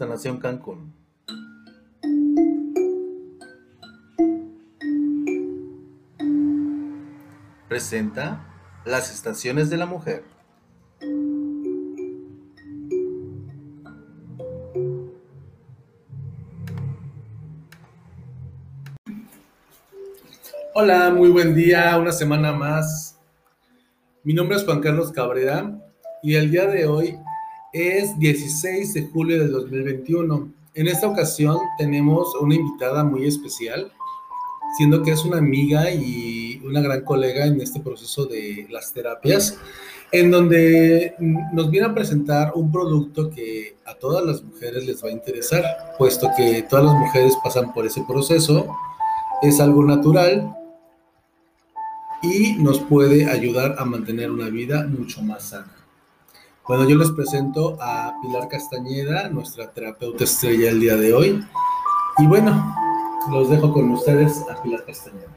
Sanación Cancún. Presenta las estaciones de la mujer. Hola, muy buen día, una semana más. Mi nombre es Juan Carlos Cabrera y el día de hoy es 16 de julio del 2021. En esta ocasión tenemos una invitada muy especial, siendo que es una amiga y una gran colega en este proceso de las terapias, en donde nos viene a presentar un producto que a todas las mujeres les va a interesar, puesto que todas las mujeres pasan por ese proceso, es algo natural y nos puede ayudar a mantener una vida mucho más sana. Bueno, yo les presento a Pilar Castañeda, nuestra terapeuta estrella el día de hoy. Y bueno, los dejo con ustedes a Pilar Castañeda.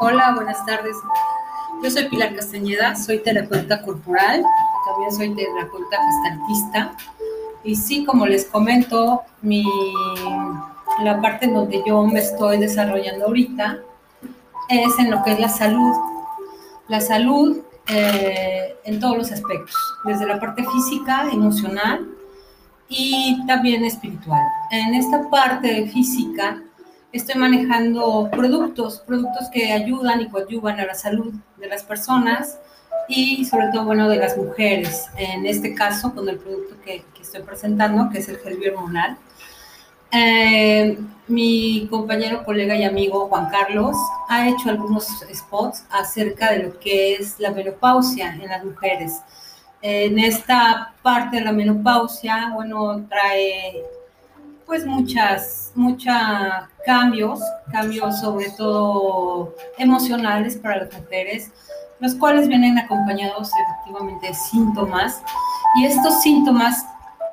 Hola, buenas tardes. Yo soy Pilar Castañeda, soy terapeuta corporal, también soy terapeuta gestaltista. Y sí, como les comento, mi, la parte en donde yo me estoy desarrollando ahorita es en lo que es la salud. La salud eh, en todos los aspectos, desde la parte física, emocional y también espiritual. En esta parte física estoy manejando productos, productos que ayudan y coadyuvan a la salud de las personas y sobre todo, bueno, de las mujeres. En este caso, con el producto que, que estoy presentando, que es el gel hormonal eh, mi compañero, colega y amigo Juan Carlos ha hecho algunos spots acerca de lo que es la menopausia en las mujeres. En esta parte de la menopausia, bueno, trae pues muchas, muchos cambios, cambios sobre todo emocionales para las mujeres, los cuales vienen acompañados efectivamente de síntomas y estos síntomas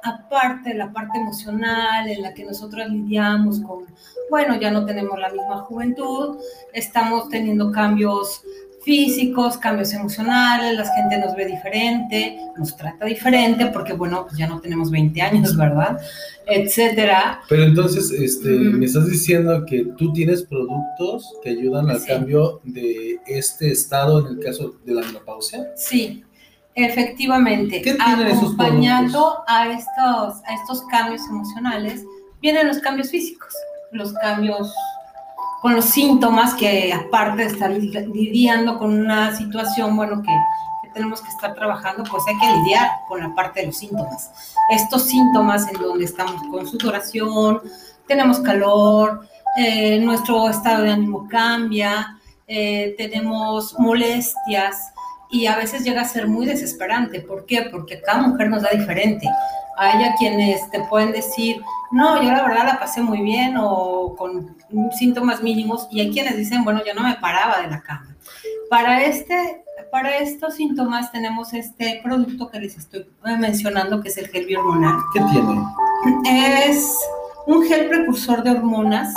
aparte de la parte emocional en la que nosotros lidiamos con, bueno, ya no tenemos la misma juventud, estamos teniendo cambios físicos, cambios emocionales, la gente nos ve diferente, nos trata diferente, porque bueno, pues ya no tenemos 20 años, ¿verdad? Etcétera. Pero entonces, este, me estás diciendo que tú tienes productos que ayudan al cambio de este estado en el caso de la menopausia. Sí, Efectivamente, acompañando a estos, a estos cambios emocionales, vienen los cambios físicos, los cambios con los síntomas que aparte de estar lidiando con una situación, bueno, que, tenemos que estar trabajando, pues hay que lidiar con la parte de los síntomas. Estos síntomas en donde estamos con sudoración, tenemos calor, eh, nuestro estado de ánimo cambia, eh, tenemos molestias, y a veces llega a ser muy desesperante. ¿Por qué? Porque cada mujer nos da diferente. Hay a quienes te pueden decir, no, yo la verdad la pasé muy bien o con síntomas mínimos y hay quienes dicen, bueno, yo no me paraba de la cama. Para, este, para estos síntomas tenemos este producto que les estoy mencionando, que es el gel biohormonal. ¿Qué tiene? Es un gel precursor de hormonas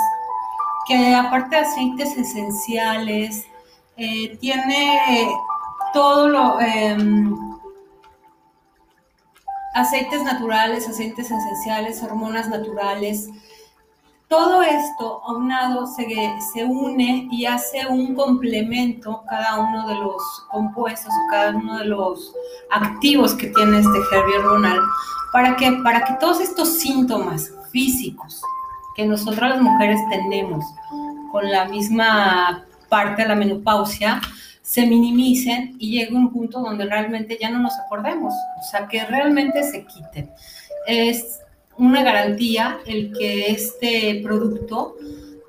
que aparte de aceites esenciales, eh, tiene todo lo... Em, aceites naturales, aceites esenciales, hormonas naturales. Todo esto aunado se, se une y hace un complemento cada uno de los compuestos o cada uno de los activos que tiene este gel hormonal para que, para que todos estos síntomas físicos que nosotras las mujeres tenemos con la misma parte de la menopausia, se minimicen y llegue un punto donde realmente ya no nos acordemos, o sea, que realmente se quiten. Es una garantía el que este producto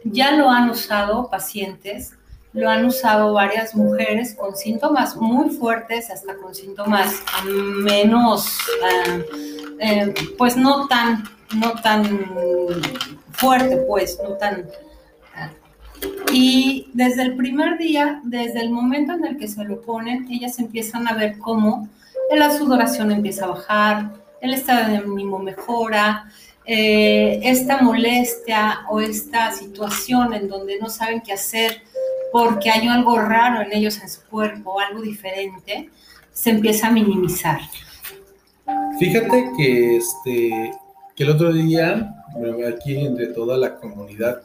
ya lo han usado pacientes, lo han usado varias mujeres con síntomas muy fuertes, hasta con síntomas menos, eh, eh, pues no tan, no tan fuerte, pues, no tan y desde el primer día, desde el momento en el que se lo ponen, ellas empiezan a ver cómo la sudoración empieza a bajar, el estado de ánimo mejora, eh, esta molestia o esta situación en donde no saben qué hacer porque hay algo raro en ellos en su cuerpo, algo diferente, se empieza a minimizar. Fíjate que este, que el otro día, aquí entre toda la comunidad,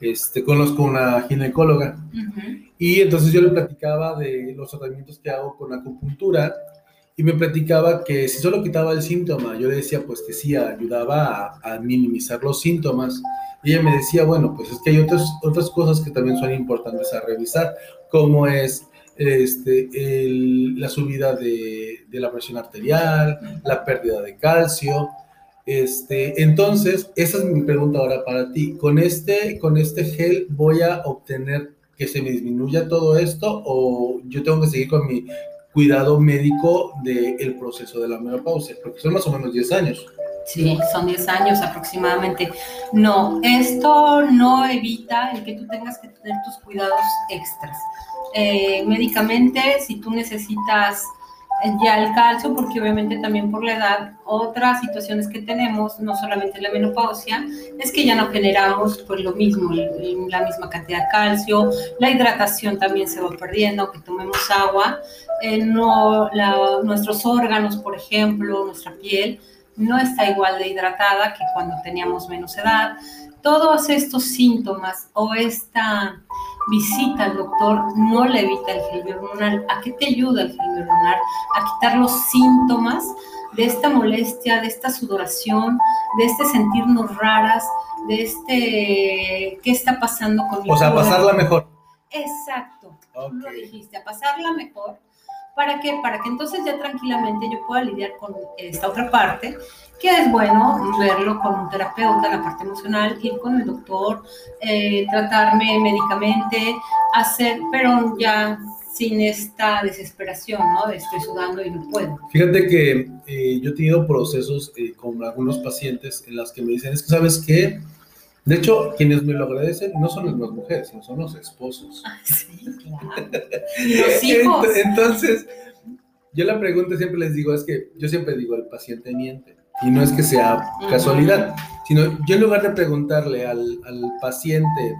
este, conozco una ginecóloga. Y entonces yo le platicaba de los tratamientos que hago con acupuntura y me platicaba que si solo quitaba el síntoma, yo le decía pues que sí, ayudaba a, minimizar los síntomas. Y ella me decía, bueno, pues es que hay otras, otras cosas que también son importantes a revisar, como es este, la subida de, de, la presión arterial, la pérdida de calcio. Este, entonces, esa es mi pregunta ahora para ti. ¿Con este, ¿Con este gel voy a obtener que se me disminuya todo esto o yo tengo que seguir con mi cuidado médico del proceso de la menopausia, porque son más o menos 10 años. Sí, son 10 años aproximadamente. No, esto no evita el que tú tengas que tener tus cuidados extras. Eh, médicamente, si tú necesitas ya el calcio, porque obviamente también por la edad, otras situaciones que tenemos, no solamente la menopausia, es que ya no generamos pues lo mismo, la misma cantidad de calcio, la hidratación también se va perdiendo, aunque tomemos agua, eh, no, nuestros órganos, por ejemplo, nuestra piel, no está igual de hidratada que cuando teníamos menos edad. Todos estos síntomas o esta visita al doctor no le evita el gel hormonal. ¿A qué te ayuda el gel hormonal? A quitar los síntomas de esta molestia, de esta sudoración, de este sentirnos raras, de este qué está pasando con O sea, pasarla mejor. Exacto. Tú lo dijiste, a pasarla mejor. ¿Para qué? Para que entonces ya tranquilamente yo pueda lidiar con esta otra parte que es bueno verlo con un terapeuta, la parte emocional, ir con el doctor, eh, tratarme médicamente, hacer, pero ya sin esta desesperación, ¿no? Estoy sudando y no puedo. Fíjate que eh, yo he tenido procesos eh, con algunos pacientes en las que me dicen, es que sabes qué, de hecho, quienes me lo agradecen no son las mujeres, sino son los esposos. Ah, sí, claro. los hijos. Entonces, yo la pregunta siempre les digo, es que yo siempre digo, el paciente miente. Y no es que sea casualidad, sino yo en lugar de preguntarle al, paciente,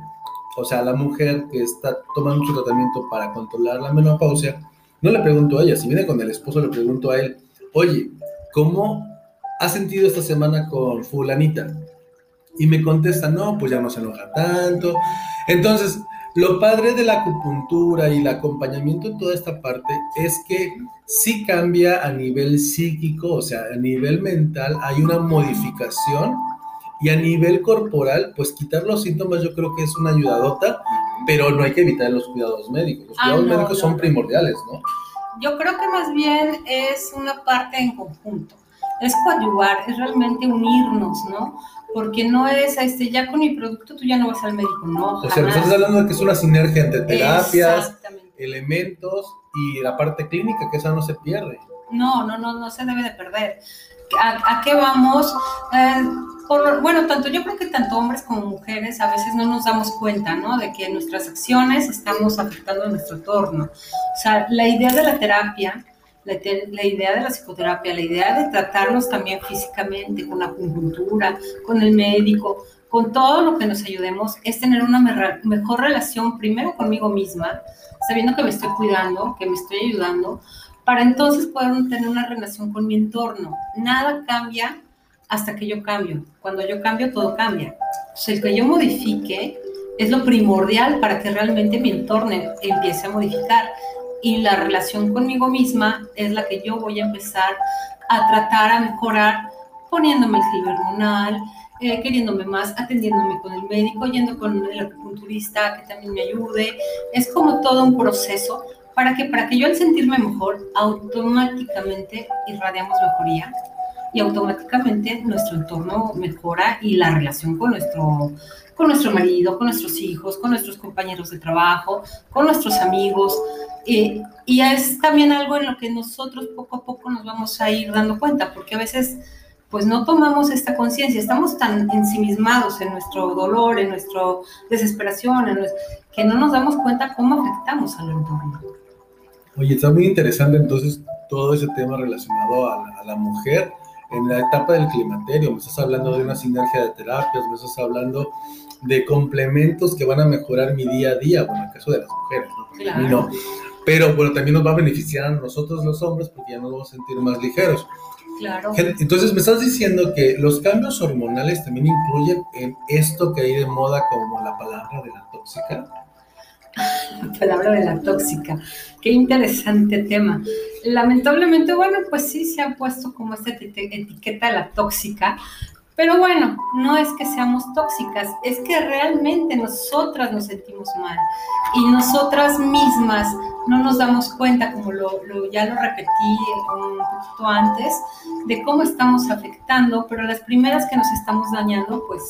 o sea, a la mujer que está tomando su tratamiento para controlar la menopausia, no le pregunto a ella, si viene con el esposo le pregunto a él, oye, ¿cómo has sentido esta semana con fulanita? Y me contesta, no, pues ya no se enoja tanto. Entonces, lo padre de la acupuntura y el acompañamiento en toda esta parte es que sí cambia a nivel psíquico, o sea, a nivel mental hay una modificación y a nivel corporal, pues quitar los síntomas yo creo que es una ayudadota, pero no hay que evitar los cuidados médicos. Los ah, cuidados médicos son primordiales, ¿no? Yo creo que más bien es una parte en conjunto, es coadyuvar, es realmente unirnos, ¿no? Porque no es, este, ya con mi producto tú ya no vas al médico, no. O sea, estás hablando de que es una sinergia entre terapias, elementos y la parte clínica, que esa no se pierde. No, no, no, no se debe de perder. ¿A, qué vamos? Eh, por, bueno, tanto yo creo que tanto hombres como mujeres a veces no nos damos cuenta, ¿no? De que nuestras acciones estamos afectando a nuestro entorno. O sea, la idea de la terapia la, idea de la psicoterapia, la idea de tratarnos también físicamente, con la acupuntura, con el médico, con todo lo que nos ayudemos, es tener una mejor relación primero conmigo misma, sabiendo que me estoy cuidando, que me estoy ayudando, para entonces poder tener una relación con mi entorno. Nada cambia hasta que yo cambio. Cuando yo cambio, todo cambia. Sea, el que yo modifique es lo primordial para que realmente mi entorno empiece a modificar y la relación conmigo misma es la que yo voy a empezar a tratar a mejorar poniéndome el gel hormonal, eh, queriéndome más, atendiéndome con el médico, yendo con el acupunturista que también me ayude. Es como todo un proceso para que, para que yo al sentirme mejor, automáticamente irradiamos mejoría y automáticamente nuestro entorno mejora y la relación con nuestro, con nuestro marido, con nuestros hijos, con nuestros compañeros de trabajo, con nuestros amigos, y, es también algo en lo que nosotros poco a poco nos vamos a ir dando cuenta, porque a veces pues no tomamos esta conciencia, estamos tan ensimismados en nuestro dolor, en nuestra desesperación, en que no nos damos cuenta cómo afectamos al entorno. Oye, está muy interesante entonces todo ese tema relacionado a la, a la mujer en la etapa del climaterio. Me estás hablando de una sinergia de terapias, me estás hablando de complementos que van a mejorar mi día a día, bueno, en el caso de las mujeres, ¿no? Claro. no pero bueno, también nos va a beneficiar a nosotros los hombres porque ya nos vamos a sentir más ligeros. Claro. Entonces me estás diciendo que los cambios hormonales también incluyen en esto que hay de moda como la palabra de la tóxica. La palabra de la tóxica. Qué interesante tema. Lamentablemente, bueno, pues sí se ha puesto como esta etiqueta de la tóxica, pero bueno, no es que seamos tóxicas, es que realmente nosotras nos sentimos mal y nosotras mismas no nos damos cuenta, como lo, ya lo repetí un poquito antes, de cómo estamos afectando, pero las primeras que nos estamos dañando, pues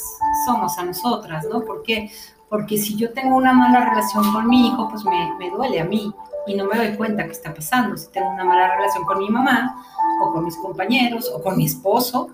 somos a nosotras, ¿no? ¿Por qué? Porque si yo tengo una mala relación con mi hijo, pues me, me duele a mí y no me doy cuenta que está pasando. Si tengo una mala relación con mi mamá o con mis compañeros o con mi esposo,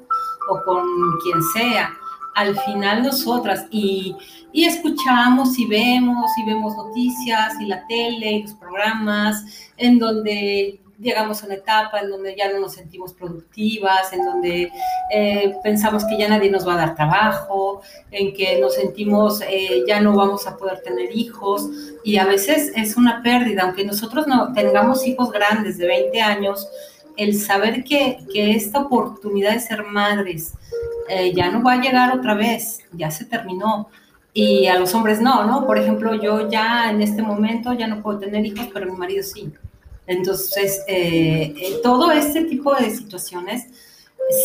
o con quien sea. Al final nosotras y, y escuchamos y vemos y vemos noticias y la tele y los programas en donde llegamos a una etapa en donde ya no nos sentimos productivas, en donde eh, pensamos que ya nadie nos va a dar trabajo, en que nos sentimos eh, ya no vamos a poder tener hijos y a veces es una pérdida, aunque nosotros no tengamos hijos grandes de 20 años, el saber que, esta oportunidad de ser madres eh, ya no va a llegar otra vez, ya se terminó. Y a los hombres no, ¿no? Por ejemplo, yo ya en este momento ya no puedo tener hijos, pero mi marido sí. Entonces, eh, eh, todo este tipo de situaciones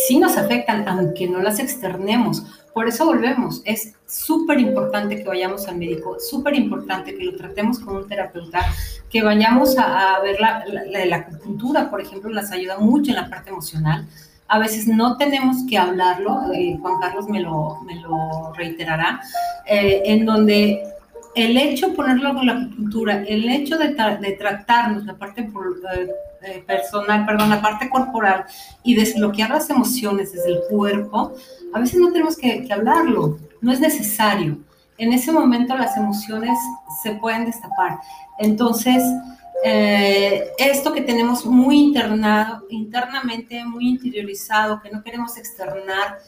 sí nos afectan, aunque no las externemos. Por eso volvemos. Es súper importante que vayamos al médico, súper importante que lo tratemos con un terapeuta, que vayamos a, ver la, la, acupuntura, por ejemplo, las ayuda mucho en la parte emocional. A veces no tenemos que hablarlo, eh, Juan Carlos me lo, me lo reiterará, eh, en donde el hecho de ponerlo con la acupuntura, el hecho de, de tratarnos la parte eh, eh, personal, perdón, la parte corporal y desbloquear las emociones desde el cuerpo, a veces no tenemos que, que hablarlo, no es necesario. En ese momento las emociones se pueden destapar. Entonces, eh, esto que tenemos muy internado, internamente, muy interiorizado, que no queremos externar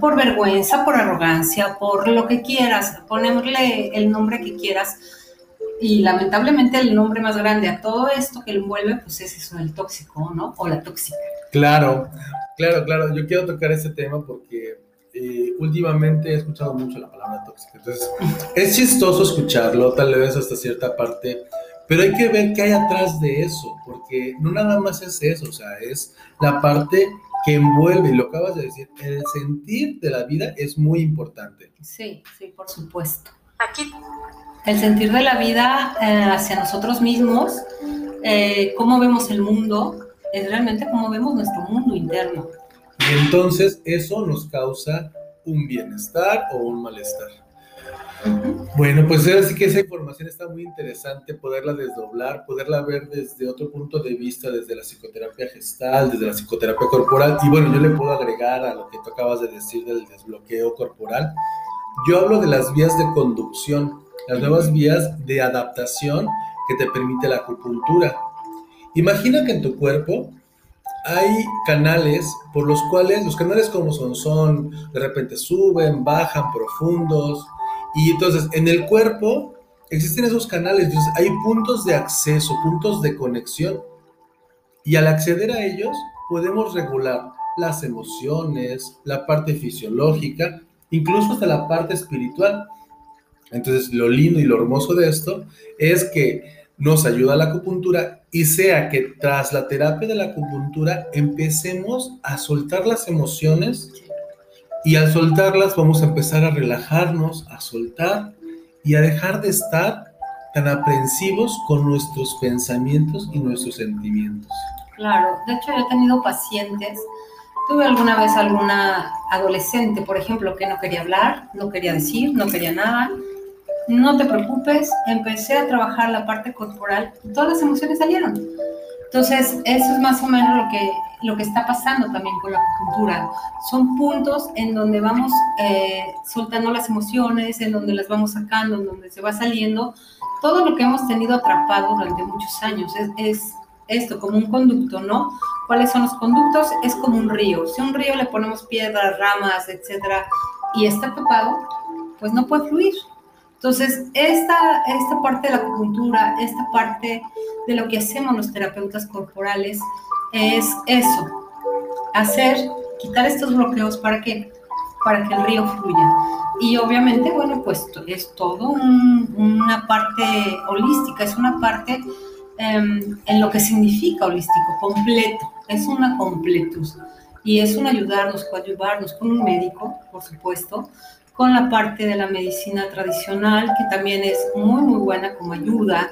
por vergüenza, por arrogancia, por lo que quieras, ponerle el nombre que quieras. Y lamentablemente el nombre más grande a todo esto que lo envuelve, pues es eso, el tóxico, ¿no? O la tóxica. Claro, claro, claro. Yo quiero tocar ese tema porque eh, últimamente he escuchado mucho la palabra tóxica. Entonces, es chistoso escucharlo, tal vez hasta cierta parte pero hay que ver qué hay atrás de eso, porque no nada más es eso, o sea, es la parte que envuelve, y lo acabas de decir, el sentir de la vida es muy importante. Sí, sí, por supuesto. Aquí. El sentir de la vida eh, hacia nosotros mismos, eh, cómo vemos el mundo, es realmente cómo vemos nuestro mundo interno. Y entonces eso nos causa un bienestar o un malestar. Bueno, pues así que esa información está muy interesante, poderla desdoblar, poderla ver desde otro punto de vista, desde la psicoterapia gestal, desde la psicoterapia corporal. Y bueno, yo le puedo agregar a lo que tú acabas de decir del desbloqueo corporal. Yo hablo de las vías de conducción, las nuevas vías de adaptación que te permite la acupuntura. Imagina que en tu cuerpo hay canales por los cuales, los canales como son, son, de repente suben, bajan, profundos, y entonces, en el cuerpo existen esos canales, hay puntos de acceso, puntos de conexión. Y al acceder a ellos, podemos regular las emociones, la parte fisiológica, incluso hasta la parte espiritual. Entonces, lo lindo y lo hermoso de esto es que nos ayuda la acupuntura y sea que tras la terapia de la acupuntura empecemos a soltar las emociones y al soltarlas vamos a empezar a relajarnos, a soltar y a dejar de estar tan aprensivos con nuestros pensamientos y nuestros sentimientos. Claro, de hecho yo he tenido pacientes, tuve alguna vez alguna adolescente, por ejemplo, que no quería hablar, no quería decir, no quería nada. No te preocupes, empecé a trabajar la parte corporal todas las emociones salieron. Entonces, eso es más o menos lo que, lo que está pasando también con la acupuntura. Son puntos en donde vamos eh, soltando las emociones, en donde las vamos sacando, en donde se va saliendo todo lo que hemos tenido atrapado durante muchos años. Es, es esto, como un conducto, ¿no? ¿Cuáles son los conductos? Es como un río. Si un río le ponemos piedras, ramas, etcétera, y está tapado, pues no puede fluir. Entonces, esta, esta parte de la acupuntura, esta parte de lo que hacemos los terapeutas corporales, es eso, hacer, quitar estos bloqueos para que, para que el río fluya. Y obviamente, bueno, pues es todo una parte holística, es una parte em, en lo que significa holístico, completo, es una completud. Y es un ayudarnos, coadyuvarnos con un médico, por supuesto, con la parte de la medicina tradicional, que también es muy, muy buena como ayuda,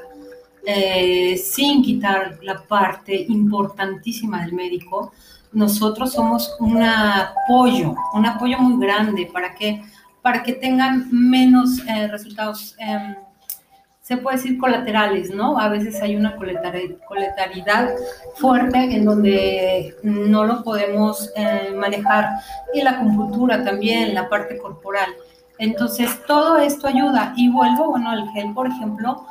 eh, sin quitar la parte importantísima del médico. Nosotros somos un apoyo, un apoyo muy grande para que, para que tengan menos eh, resultados, em, se puede decir colaterales, ¿no? A veces hay una colateralidad fuerte en donde no lo podemos eh, manejar. Y la acupuntura también, la parte corporal. Entonces, todo esto ayuda. Y vuelvo, bueno, el gel, por ejemplo,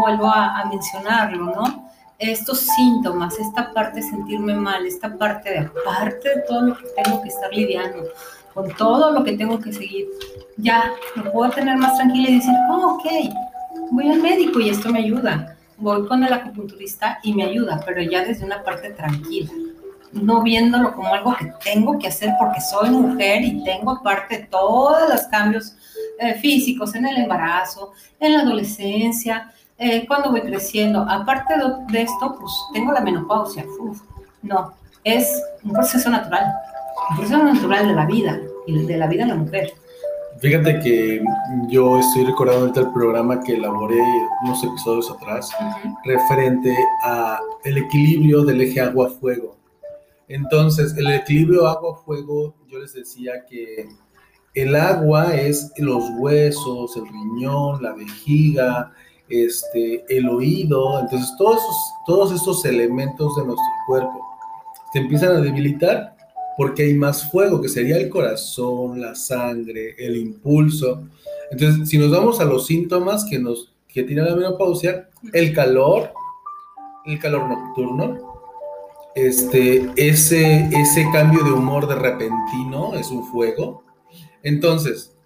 vuelvo a, mencionarlo, ¿no? Estos síntomas, esta parte de sentirme mal, esta parte de aparte de todo lo que tengo que estar lidiando, con todo lo que tengo que seguir, ya me puedo tener más tranquila y decir, oh, ok, voy al médico y esto me ayuda. Voy con el acupunturista y me ayuda, pero ya desde una parte tranquila no viéndolo como algo que tengo que hacer porque soy mujer y tengo aparte todos los cambios eh, físicos en el embarazo, en la adolescencia, eh, cuando voy creciendo. Aparte de, esto, pues tengo la menopausia. no, es un proceso natural, un proceso natural de la vida y de la vida de la mujer. Fíjate que yo estoy recordando ahorita el programa que elaboré unos episodios atrás, referente a el equilibrio del eje agua-fuego. Entonces, el equilibrio agua-fuego, yo les decía que el agua es los huesos, el riñón, la vejiga, este, el oído, entonces todos, todos estos elementos de nuestro cuerpo se empiezan a debilitar porque hay más fuego, que sería el corazón, la sangre, el impulso. Entonces, si nos vamos a los síntomas que nos que tiene la menopausia, el calor, el calor nocturno, este, ese, ese cambio de humor de repentino es un fuego. Entonces,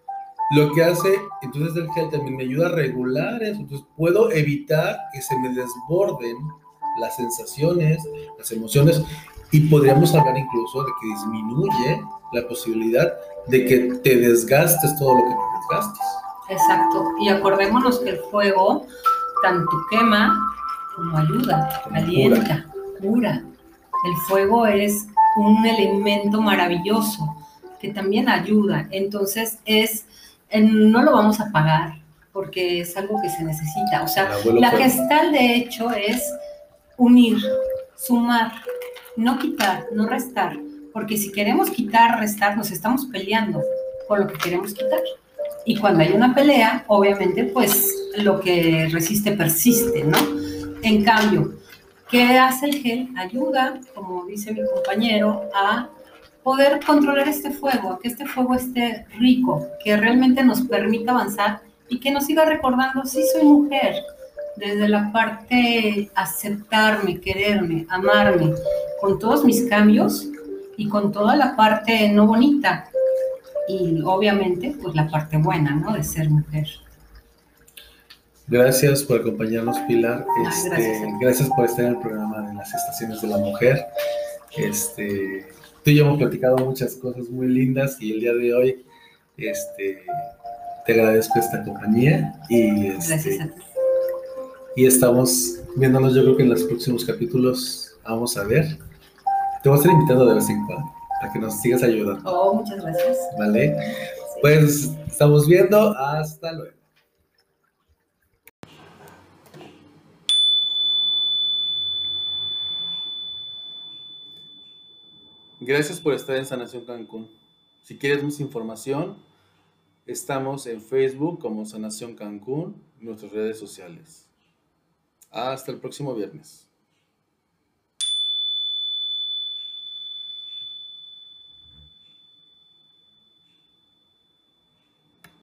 lo que hace, entonces el gel también me ayuda a regular eso. Entonces, puedo evitar que se me desborden las sensaciones, las emociones, y podríamos hablar incluso de que disminuye la posibilidad de que te desgastes todo lo que te desgastes. Exacto. Y acordémonos que el fuego tanto quema como ayuda, alienta, cura. El fuego es un elemento maravilloso que también ayuda. Entonces es, no lo vamos a pagar porque es algo que se necesita. O sea, la gestal de hecho es unir, sumar, no quitar, no restar. Porque si queremos quitar, restar, nos estamos peleando con lo que queremos quitar. Y cuando hay una pelea, obviamente, pues lo que resiste persiste, ¿no? En cambio, ¿Qué hace el gel? Ayuda, como dice mi compañero, a poder controlar este fuego, a que este fuego esté rico, que realmente nos permita avanzar y que nos siga recordando, sí soy mujer, desde la parte aceptarme, quererme, amarme, con todos mis cambios y con toda la parte no bonita y obviamente pues la parte buena, ¿no? De ser mujer. Gracias por acompañarnos, Pilar. Este, gracias, por estar en el programa de las estaciones de la mujer. Este, tú y yo hemos platicado muchas cosas muy lindas y el día de hoy este, te agradezco esta compañía y, este, y estamos viéndonos yo creo que en los próximos capítulos vamos a ver. Te voy a estar invitando de vez en cuando para que nos sigas ayudando. Oh, muchas gracias. Vale. Pues estamos viendo. Hasta luego. Gracias por estar en Sanación Cancún. Si quieres más información, estamos en Facebook como Sanación Cancún, en nuestras redes sociales. Hasta el próximo viernes.